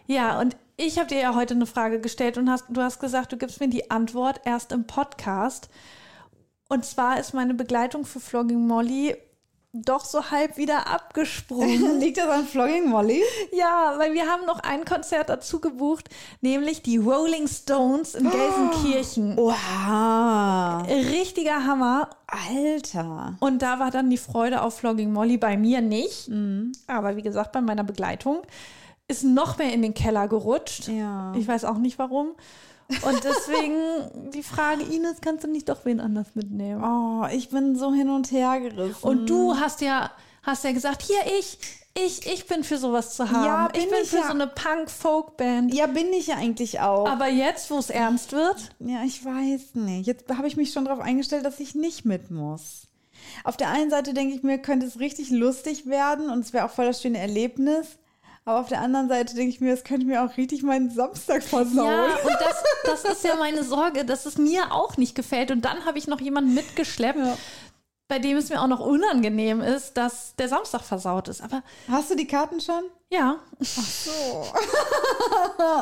Ja, und ich habe dir ja heute eine Frage gestellt und hast, du hast gesagt, du gibst mir die Antwort erst im Podcast. Und zwar ist meine Begleitung für Flogging Molly doch so halb wieder abgesprungen. *laughs* Liegt das an Flogging Molly? ja, weil wir haben noch ein Konzert dazu gebucht, nämlich die Rolling Stones in Gelsenkirchen. Oha. Richtiger Hammer. Alter. Und da war dann die Freude auf Flogging Molly bei mir nicht. Aber wie gesagt, bei meiner Begleitung ist noch mehr in den Keller gerutscht. Ja. Ich weiß auch nicht warum. Und deswegen die Frage, Ines, kannst du nicht doch wen anders mitnehmen? Oh, ich bin so hin und her gerissen. Und du hast ja, hast ja gesagt, hier ich, ich, ich bin für sowas zu haben. Ja, ich bin bin ich für ja. so eine Punk-Folk-Band. ja, bin ich ja eigentlich auch. Aber jetzt, wo es ernst wird, Ja, ich weiß nicht. Jetzt habe ich mich schon darauf eingestellt, dass ich nicht mit muss. Auf der einen Seite denke ich mir, könnte es richtig lustig werden und es wäre auch voll das schöne Erlebnis. Aber auf der anderen Seite denke ich mir, es könnte mir auch richtig meinen Samstag versauen. Ja, *laughs* und das, das ist ja meine Sorge, dass es mir auch nicht gefällt. Und dann habe ich noch jemanden mitgeschleppt, Ja. bei dem es mir auch noch unangenehm ist, dass der Samstag versaut ist. Aber Hast du die Karten schon? ja, *laughs*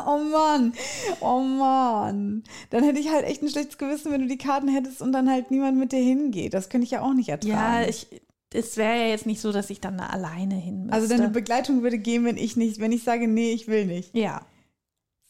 Oh Mann, oh Mann. Dann hätte ich halt echt ein schlechtes Gewissen, wenn du die Karten hättest und dann halt niemand mit dir hingeht. Das könnte ich ja auch nicht ertragen. ja, ich, es wäre ja jetzt nicht so, dass ich dann da alleine hin müsste. also deine Begleitung würde gehen, wenn ich nicht, wenn ich sage, nee, ich will nicht. ja,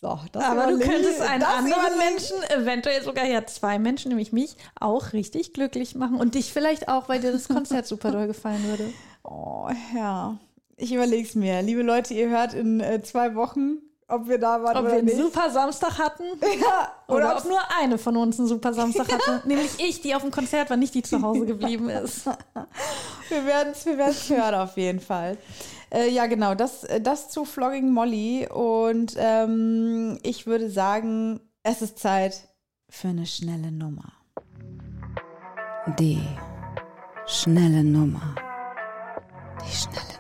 So, das aber du könntest einen anderen Menschen, eventuell sogar ja zwei Menschen, nämlich mich, auch richtig glücklich machen und dich vielleicht auch, weil dir das Konzert super doll gefallen würde. Oh, ja. Ich überlege es mir. Liebe Leute, ihr hört in äh, zwei Wochen, ob wir da waren Ob oder wir einen nicht. super Samstag hatten *laughs* ja, oder, oder ob nur eine von uns einen super Samstag hatte. *laughs* Nämlich ich, die auf dem Konzert war, nicht die zu Hause geblieben *laughs* ist. Wir werden es wir werden's hören auf jeden Fall. Äh, ja, genau, das, äh, das zu Flogging Molly. Und ähm, ich würde sagen, es ist Zeit für eine schnelle Nummer. Die schnelle Nummer. Die schnelle Nummer.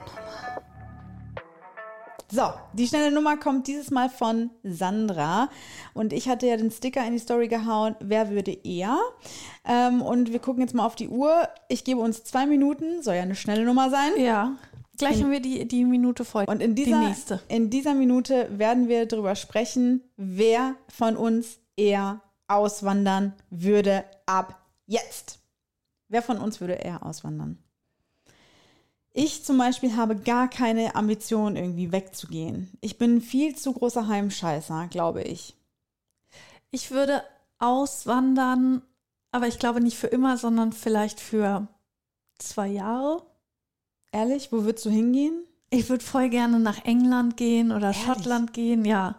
So, die schnelle Nummer kommt dieses Mal von Sandra. Und ich hatte ja den Sticker in die Story gehauen, wer würde eher? Ähm, und wir gucken jetzt mal auf die Uhr. Ich gebe uns zwei Minuten, soll ja eine schnelle Nummer sein. Ja, gleich haben wir die, die Minute voll. Und in dieser, die nächste. in dieser Minute werden wir darüber sprechen, wer von uns eher auswandern würde ab jetzt. Wer von uns würde eher auswandern? Ich zum Beispiel habe gar keine Ambition, irgendwie wegzugehen. Ich bin viel zu großer Heimscheißer, glaube ich. Ich würde auswandern, aber ich glaube nicht für immer, sondern vielleicht für zwei Jahre. Ehrlich, wo würdest du hingehen? Ich würde voll gerne nach England gehen oder Ehrlich? Schottland gehen, ja.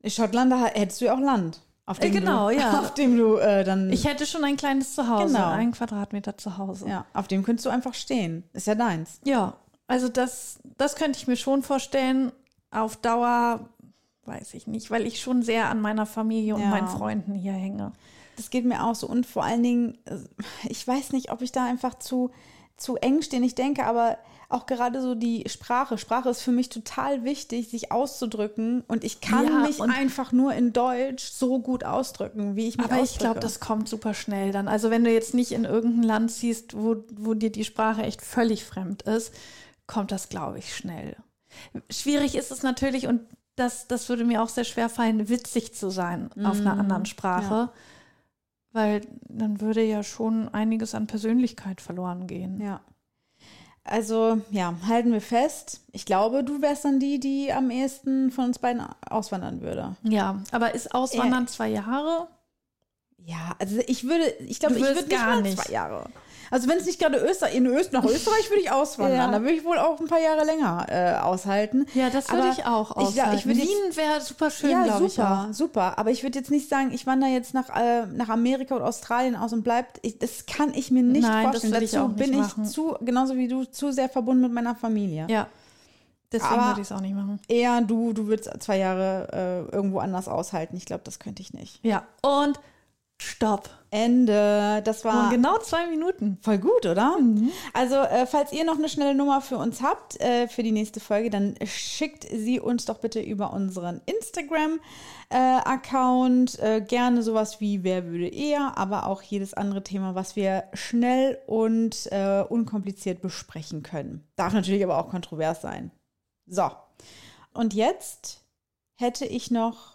In Schottland da hättest du ja auch Land. Auf Äh, genau, du, ja. *laughs* Auf dem du äh, dann. Ich hätte schon ein kleines Zuhause, Genau. einen Quadratmeter Zuhause. ja, auf dem könntest du einfach stehen. Ist ja deins. Ja, also das, das könnte ich mir schon vorstellen. Auf Dauer weiß ich nicht, weil ich schon sehr an meiner Familie und Ja. meinen Freunden hier hänge. Das geht mir auch so. Und vor allen Dingen, äh, ich weiß nicht, ob ich da einfach zu, zu eng stehe. Ich denke aber auch gerade so die Sprache. Sprache ist für mich total wichtig, sich auszudrücken. Und ich kann Ja, mich einfach nur in Deutsch so gut ausdrücken, wie ich mich Aber ich ausdrücke. glaube, das kommt super schnell dann. Also wenn du jetzt nicht in irgendein Land ziehst, wo, wo dir die Sprache echt völlig fremd ist, kommt das, glaube ich, schnell. Schwierig ist es natürlich, und das, das würde mir auch sehr schwer fallen, witzig zu sein auf einer anderen Sprache. ja. Weil dann würde ja schon einiges an Persönlichkeit verloren gehen. Ja. Also, ja, halten wir fest. Ich glaube, du wärst dann die, die am ehesten von uns beiden auswandern würde. Ja, aber ist Auswandern zwei Jahre? Ja, also ich würde, ich glaube, ich würde nicht gar mal nicht. zwei Jahre. Also wenn es nicht gerade Österreich, in Öst nach Österreich würde ich auswandern, Ja. da würde ich wohl auch ein paar Jahre länger äh, aushalten. Ja, das würde ich auch ich aushalten. ich Wien wäre super schön, ja, glaube ich super, auch. super. Aber ich würde jetzt nicht sagen, ich wandere jetzt nach, äh, nach Amerika oder Australien aus und bleibt. Ich, das kann ich mir nicht Nein, das vorstellen. ich Dazu auch nicht bin machen. ich zu, genauso wie du, zu sehr verbunden mit meiner Familie. Ja. Deswegen Aber- würde ich es auch nicht machen. Eher du, du würdest zwei Jahre äh, irgendwo anders aushalten. Ich glaube, das könnte ich nicht. Ja. Und stopp. Ende. Das war Und genau zwei Minuten. Voll gut, oder? Also, äh, falls ihr noch eine schnelle Nummer für uns habt, äh, für die nächste Folge, dann schickt sie uns doch bitte über unseren Instagram-Account. Äh, gerne sowas wie Wer würde eher, aber auch jedes andere Thema, was wir schnell und äh, unkompliziert besprechen können. Darf natürlich aber auch kontrovers sein. So. Und jetzt hätte ich noch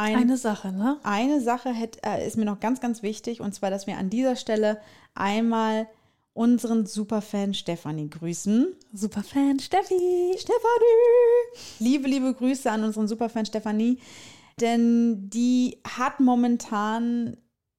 ein Eine Sache, ne? eine Sache hätt, äh, ist mir noch ganz, ganz wichtig, und zwar, dass wir an dieser Stelle einmal unseren Superfan Stefanie grüßen. Superfan Steffi. Stefanie! Liebe, liebe Grüße an unseren Superfan Stefanie, denn die hat momentan,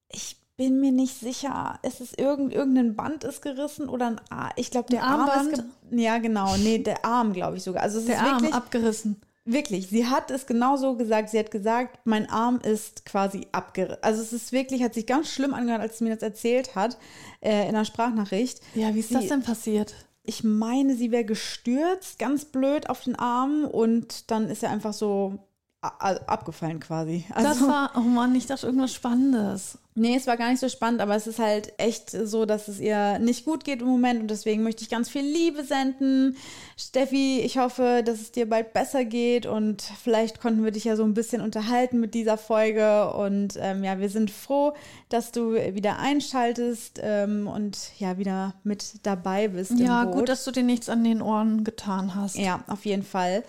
ich bin mir nicht sicher, ist es irgend, irgendein Band ist gerissen oder ein Arm? Ich glaube, der Ein Arm ist Armband? Ja, genau. Nee, der Arm, glaube ich sogar. Also es Der ist Arm wirklich, abgerissen. Wirklich, sie hat es genau so gesagt. Sie hat gesagt, mein Arm ist quasi abgerissen. Also es ist wirklich, hat sich ganz schlimm angehört, als sie mir das erzählt hat äh, in einer Sprachnachricht. Ja, wie ist sie, das denn passiert? Ich meine, sie wäre gestürzt, ganz blöd auf den Arm und dann ist er einfach so abgefallen quasi. Also, Das war, oh Mann, ich dachte irgendwas Spannendes. Nee, es war gar nicht so spannend, aber es ist halt echt so, dass es ihr nicht gut geht im Moment und deswegen möchte ich ganz viel Liebe senden. Steffi, ich hoffe, dass es dir bald besser geht und vielleicht konnten wir dich ja so ein bisschen unterhalten mit dieser Folge und ähm, ja, wir sind froh, dass du wieder einschaltest ähm, und ja, wieder mit dabei bist. Ja, gut, dass du dir nichts an den Ohren getan hast. Ja, auf jeden Fall.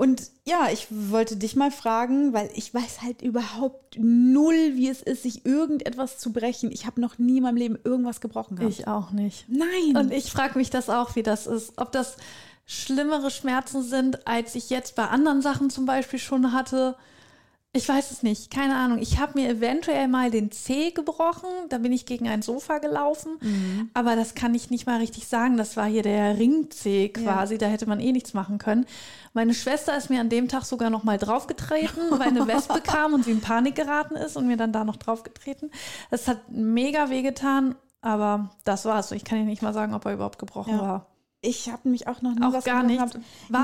Und ja, ich wollte dich mal fragen, weil ich weiß halt überhaupt null, wie es ist, sich irgendetwas zu brechen. Ich habe noch nie in meinem Leben irgendwas gebrochen gehabt. Ich auch nicht. Nein. Und ich frage mich das auch, wie das ist. Ob das schlimmere Schmerzen sind, als ich jetzt bei anderen Sachen zum Beispiel schon hatte. Ich weiß es nicht, keine Ahnung. Ich habe mir eventuell mal den Zeh gebrochen. Da bin ich gegen ein Sofa gelaufen. Aber das kann ich nicht mal richtig sagen. Das war hier der Ringzeh quasi. Da hätte man eh nichts machen können. Meine Schwester ist mir an dem Tag sogar noch mal draufgetreten, *laughs* weil eine Wespe kam und sie in Panik geraten ist und mir dann da noch draufgetreten. Das hat mega wehgetan. Aber das war's. Ich kann dir nicht mal sagen, ob er überhaupt gebrochen Ja. war. ich habe mich auch noch nie Auch was gar nicht. Warst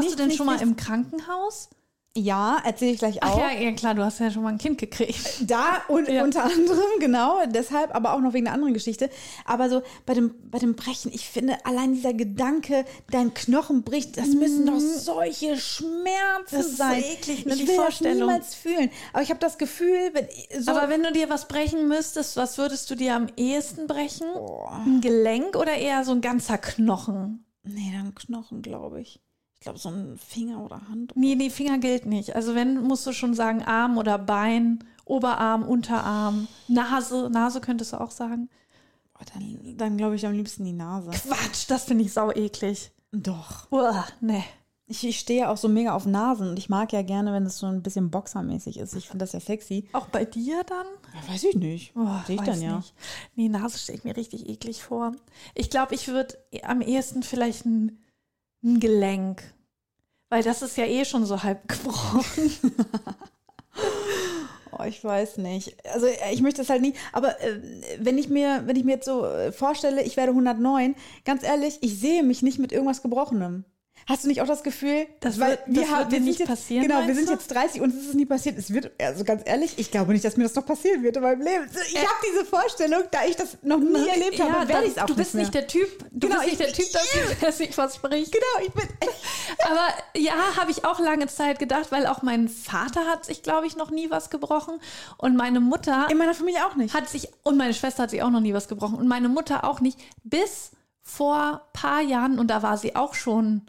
Nichts, du denn schon mal nichts. im Krankenhaus? Ja, erzähle ich gleich Ach auch. ja, ja, klar, du hast ja schon mal ein Kind gekriegt. Da und *laughs* Ja. unter anderem, genau, deshalb, aber auch noch wegen einer anderen Geschichte. Aber so bei dem, bei dem Brechen, ich finde allein dieser Gedanke, dein Knochen bricht, das müssen doch solche Schmerzen Mhm. Das ist so sein. eklig, ne, ich die will das Vorstellung. niemals fühlen. Aber ich habe das Gefühl, wenn so, Aber wenn du dir was brechen müsstest, was würdest du dir am ehesten brechen? Ein Gelenk oder eher so ein ganzer Knochen? nee, dann Knochen, glaube ich. Ich glaube so ein Finger oder Hand. Nee, die Finger gilt nicht. Also wenn, musst du schon sagen Arm oder Bein, Oberarm, Unterarm, Nase. Nase könntest du auch sagen. Oh, dann dann glaube ich am liebsten die Nase. Quatsch, das finde ich sau eklig. Doch. Uah, nee. Ich, ich stehe auch so mega auf Nasen und ich mag ja gerne, wenn es so ein bisschen boxermäßig ist. Ich finde das ja sexy. Auch bei dir dann? Ja, weiß ich nicht. Oh, Sehe ich dann ja. Nicht. Nee, Nase stelle ich mir richtig eklig vor. Ich glaube, ich würde am ehesten vielleicht ein, ein Gelenk. Weil das ist ja eh schon so halb gebrochen. *laughs* Oh, ich weiß nicht. Also äh, ich möchte es halt nie, aber äh, wenn ich mir, wenn ich mir jetzt so äh, vorstelle, ich werde 109, ganz ehrlich, ich sehe mich nicht mit irgendwas Gebrochenem. Hast du nicht auch das Gefühl, Das wird- das wird haben- dir sind nicht jetzt, passieren, Genau, wir sind du? jetzt 30 und es ist nie passiert. Es wird, also ganz ehrlich, ich glaube nicht, dass mir das noch passieren wird in meinem Leben. Ich habe diese Vorstellung, da ich das noch nie erlebt habe, werde ich es auch du bist mehr. nicht der Typ, du Genau, bist nicht ich- der Typ dafür, der sich verspricht. Genau, ich bin. Aber ja, habe ich auch lange Zeit gedacht, weil auch mein Vater hat sich, glaube ich, noch nie was gebrochen. Und meine Mutter In meiner Familie auch nicht. hat sich, und meine Schwester hat sich auch noch nie was gebrochen. Und meine Mutter auch nicht. Bis vor paar Jahren, und da war sie auch schon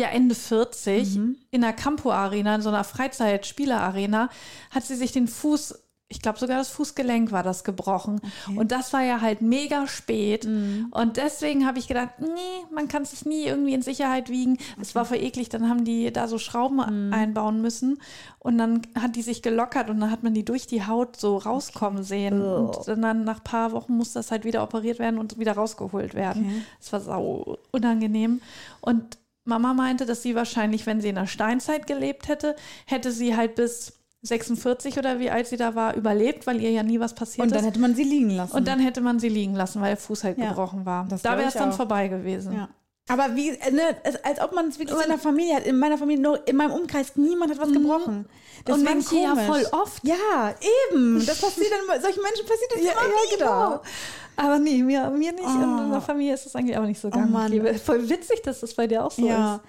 ja Ende 40, in der Campo Arena, in so einer Freizeitspielerarena, hat sie sich den Fuß, ich glaube sogar das Fußgelenk war das gebrochen. Und das war ja halt mega spät. Und deswegen habe ich gedacht, nee, man kann sich nie irgendwie in Sicherheit wiegen. Es war voll eklig, dann haben die da so Schrauben einbauen müssen. Und dann hat die sich gelockert und dann hat man die durch die Haut so rauskommen sehen. Und dann nach ein paar Wochen muss das halt wieder operiert werden und wieder rausgeholt werden. Es war sau unangenehm. Und Mama meinte, dass sie wahrscheinlich, wenn sie in der Steinzeit gelebt hätte, hätte sie halt bis 46 oder wie alt sie da war, überlebt, weil ihr ja nie was passiert Und dann ist. hätte man sie liegen lassen. Und dann hätte man sie liegen lassen, weil der Fuß halt Ja, gebrochen war. das Da wäre es dann auch. vorbei gewesen. Ja. Aber wie, äh, ne, als ob man es wirklich in der Familie hat. In meiner Familie, nur in meinem Umkreis, niemand hat was gebrochen. Mhm. Und manche ja voll oft. Ja, eben. Das passiert dann, solchen Menschen passiert das immer wieder. genau. Aber nee, mir, mir nicht. Oh. In der Familie ist das eigentlich auch nicht so gang und Mann. gäbe. Voll witzig, dass das bei dir auch so Ja. ist.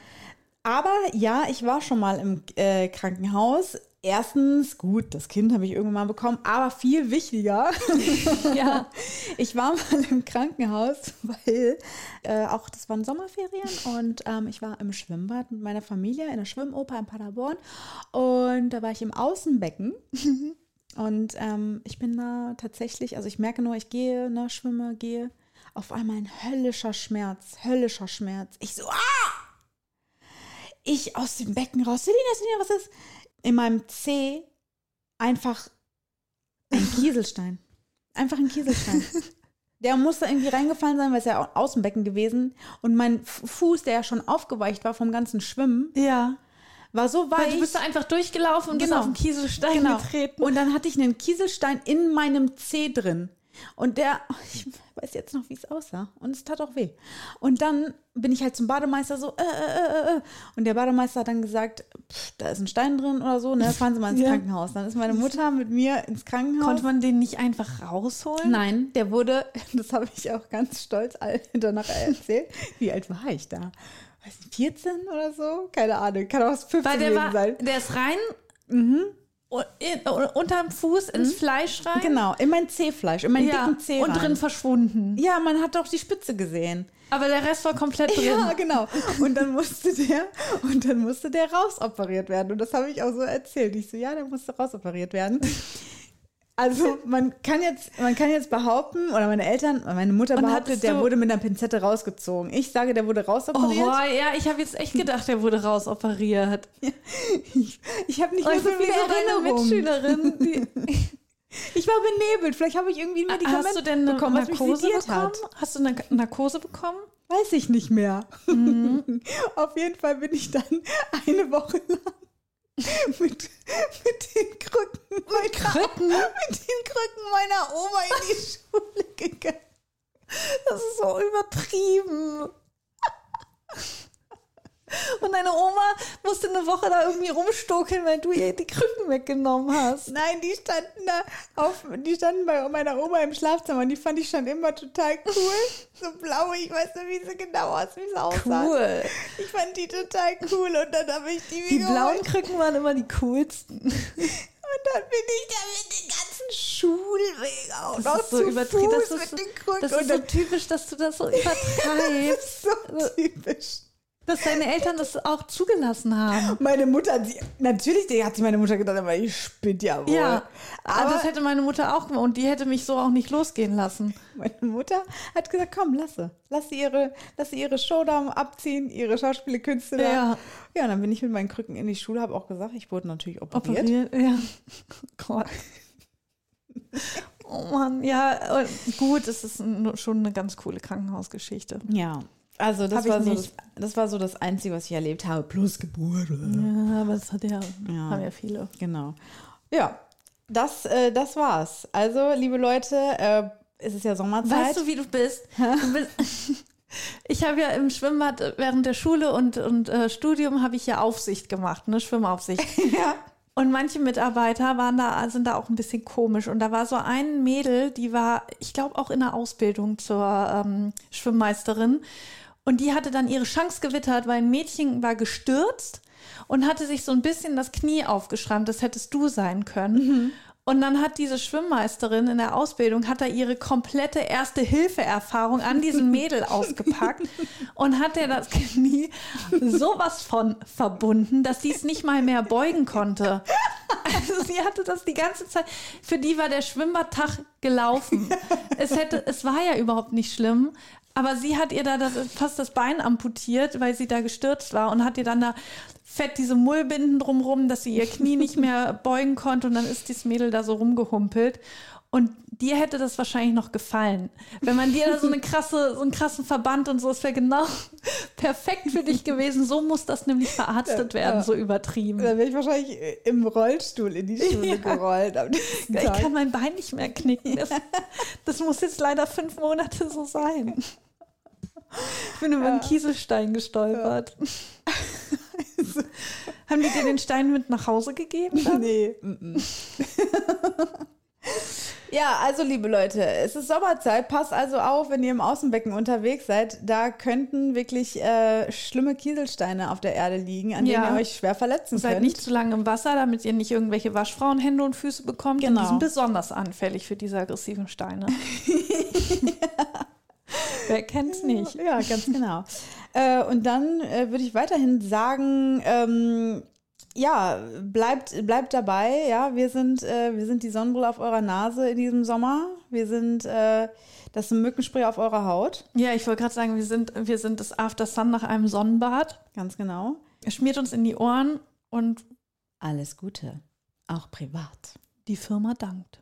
Aber ja, ich war schon mal im äh, Krankenhaus. Erstens, gut, das Kind habe ich irgendwann mal bekommen, aber viel wichtiger, *laughs* Ja. *laughs* ich war mal im Krankenhaus, *laughs* weil äh, auch das waren Sommerferien und ähm, ich war im Schwimmbad mit meiner Familie in der Schwimmoper in Paderborn und da war ich im Außenbecken und ähm, ich bin da tatsächlich, also ich merke nur, ich gehe, ne, schwimme, gehe, auf einmal ein höllischer Schmerz, höllischer Schmerz. Ich so, ah! Ich aus dem Becken raus. Selina, Selina, was ist? In meinem C einfach ein *laughs* Kieselstein. Einfach ein Kieselstein. Der musste irgendwie reingefallen sein, weil es ja aus dem Becken gewesen. Und mein Fuß, der ja schon aufgeweicht war vom ganzen Schwimmen, Ja. war so weich. Weil du bist da einfach durchgelaufen und bist Genau. auf den Kieselstein Genau. getreten. Und dann hatte ich einen Kieselstein in meinem Zeh drin. Und der, *laughs* ich weiß jetzt noch, wie es aussah. Und es tat auch weh. Und dann bin ich halt zum Bademeister so, äh, äh, äh, äh. Und der Bademeister hat dann gesagt, pff, da ist ein Stein drin oder so, ne? Fahren Sie mal ins *laughs* Ja. Krankenhaus. Dann ist meine Mutter mit mir ins Krankenhaus. Konnte man den nicht einfach rausholen? Nein, der wurde, *laughs* das habe ich auch ganz stolz all- danach erzählt. Wie alt war ich da? Weiß nicht, 14 oder so? Keine Ahnung. Kann auch 15 Weil der war, sein. der ist rein und in, unterm Fuß ins Fleisch rein. Genau, in mein Zehfleisch, in meinen Ja, dicken Zeh und drin verschwunden. Ja, man hat doch die Spitze gesehen. Aber der Rest war komplett drin. Ja, genau. Und dann musste der, und dann musste der rausoperiert werden. Und das habe ich auch so erzählt. Ich so, ja, der musste rausoperiert werden. Also man kann jetzt, man kann jetzt behaupten, oder meine Eltern, meine Mutter Und behauptet, der wurde mit einer Pinzette rausgezogen. Ich sage, der wurde Oh, rausoperiert. ja, ich habe jetzt echt gedacht, der wurde rausoperiert. *laughs* Ich, ich habe nicht mehr so viele Erinnerungen. Mitschülerin. *laughs* Ich war benebelt. Vielleicht habe ich irgendwie ein Medikament hast du denn eine bekommen, Narkose bekommen? Hast du eine Narkose bekommen? Weiß ich nicht mehr. Mhm. *laughs* Auf jeden Fall bin ich dann eine Woche lang *laughs* mit, mit den Krücken meiner, Krücken? mit den Krücken meiner Oma in die *laughs* Schule gegangen. Das ist so übertrieben. *laughs* Und deine Oma musste eine Woche da irgendwie rumstokeln, weil du ihr die Krücken weggenommen hast. Nein, die standen da auf, die standen bei meiner Oma im Schlafzimmer und die fand ich schon immer total cool. So blau, ich weiß nicht, wie sie genau aus, wie sie aussah. Cool. Ich fand die total cool und dann habe ich die, Die mir blauen geholt. Krücken waren immer die coolsten. Und dann bin ich da mit den ganzen Schulweg auch noch Das ist so übertrieben. Fuß Das mit ist, den Krücken. das ist so typisch, dass du das so *laughs* das übertreibst. ist so typisch. Dass deine Eltern das auch zugelassen haben. Meine Mutter, die, natürlich die hat sich meine Mutter gedacht, aber ich spinnt ja wohl. Ja, aber aber das hätte meine Mutter auch gemacht und die hätte mich so auch nicht losgehen lassen. meine Mutter hat gesagt, komm, lasse. Lass sie ihre, lass sie ihre Show da abziehen, ihre Schauspielkünste da. Ja. ja, und dann bin ich mit meinen Krücken in die Schule, habe auch gesagt, ich wurde natürlich operiert. Operiert, ja. *laughs* Gott. Oh Mann, ja, äh, gut, es ist schon eine ganz coole Krankenhausgeschichte. Ja. Also das war, so das war so das Einzige, was ich erlebt habe, plus Geburt. Ja, aber das hat ja, Ja. haben ja viele. Genau. Ja, das, äh, das war's. Also, liebe Leute, äh, es ist ja Sommerzeit. Weißt du, wie du bist? Du bist *laughs* ich habe ja im Schwimmbad äh, während der Schule und, und äh, Studium habe ich ja Aufsicht gemacht, ne, Schwimmaufsicht. *laughs* ja. Und manche Mitarbeiter waren da, sind da auch ein bisschen komisch. Und da war so ein Mädel, die war, ich glaube, auch in der Ausbildung zur ähm, Schwimmmeisterin. Und die hatte dann ihre Chance gewittert, weil ein Mädchen war gestürzt und hatte sich so ein bisschen das Knie aufgeschrammt. Das hättest du sein können. Und dann hat diese Schwimmmeisterin in der Ausbildung, hat da ihre komplette Erste-Hilfe-Erfahrung an diesem *laughs* Mädel ausgepackt und hat ihr das Knie sowas von verbunden, dass sie es nicht mal mehr beugen konnte. Also sie hatte das die ganze Zeit. Für die war der Schwimmbadtag gelaufen. Es hätte, es war ja überhaupt nicht schlimm. Aber sie hat ihr da das, fast das Bein amputiert, weil sie da gestürzt war und hat ihr dann da fett diese Mullbinden drumrum, dass sie ihr Knie nicht mehr beugen konnte und dann ist dieses Mädel da so rumgehumpelt. Und dir hätte das wahrscheinlich noch gefallen. Wenn man dir da so eine krasse, so einen krassen Verband und so, es wäre genau *laughs* perfekt für dich gewesen. So muss das nämlich verarztet werden, Ja. so übertrieben. Da wäre ich wahrscheinlich äh, im Rollstuhl in die *laughs* Schule Ja. gerollt. Ich kann mein Bein nicht mehr knicken. Das, das muss jetzt leider fünf Monate so sein. Ich bin über einen Kieselstein gestolpert. *laughs* Haben die dir den Stein mit nach Hause gegeben? Dann? Nee. Ja, also liebe Leute, es ist Sommerzeit. Passt also auf, wenn ihr im Außenbecken unterwegs seid. Da könnten wirklich äh, schlimme Kieselsteine auf der Erde liegen, an Ja. denen ihr euch schwer verletzen Seid könnt. nicht zu lange im Wasser, damit ihr nicht irgendwelche Waschfrauenhände und Füße bekommt. Genau. Die sind besonders anfällig für diese aggressiven Steine. *laughs* Wer kennt's nicht? Ja, ganz genau. äh, und dann äh, würde ich weiterhin sagen, ähm, ja, bleibt, bleibt dabei. Ja, wir sind, äh, wir sind die Sonnenbrille auf eurer Nase in diesem Sommer. Wir sind äh, das Mückenspray auf eurer Haut. Ja, ich wollte gerade sagen, wir sind, wir sind das After Sun nach einem Sonnenbad. Ganz genau. Er schmiert uns in die Ohren und Alles Gute. Auch privat. die Firma dankt.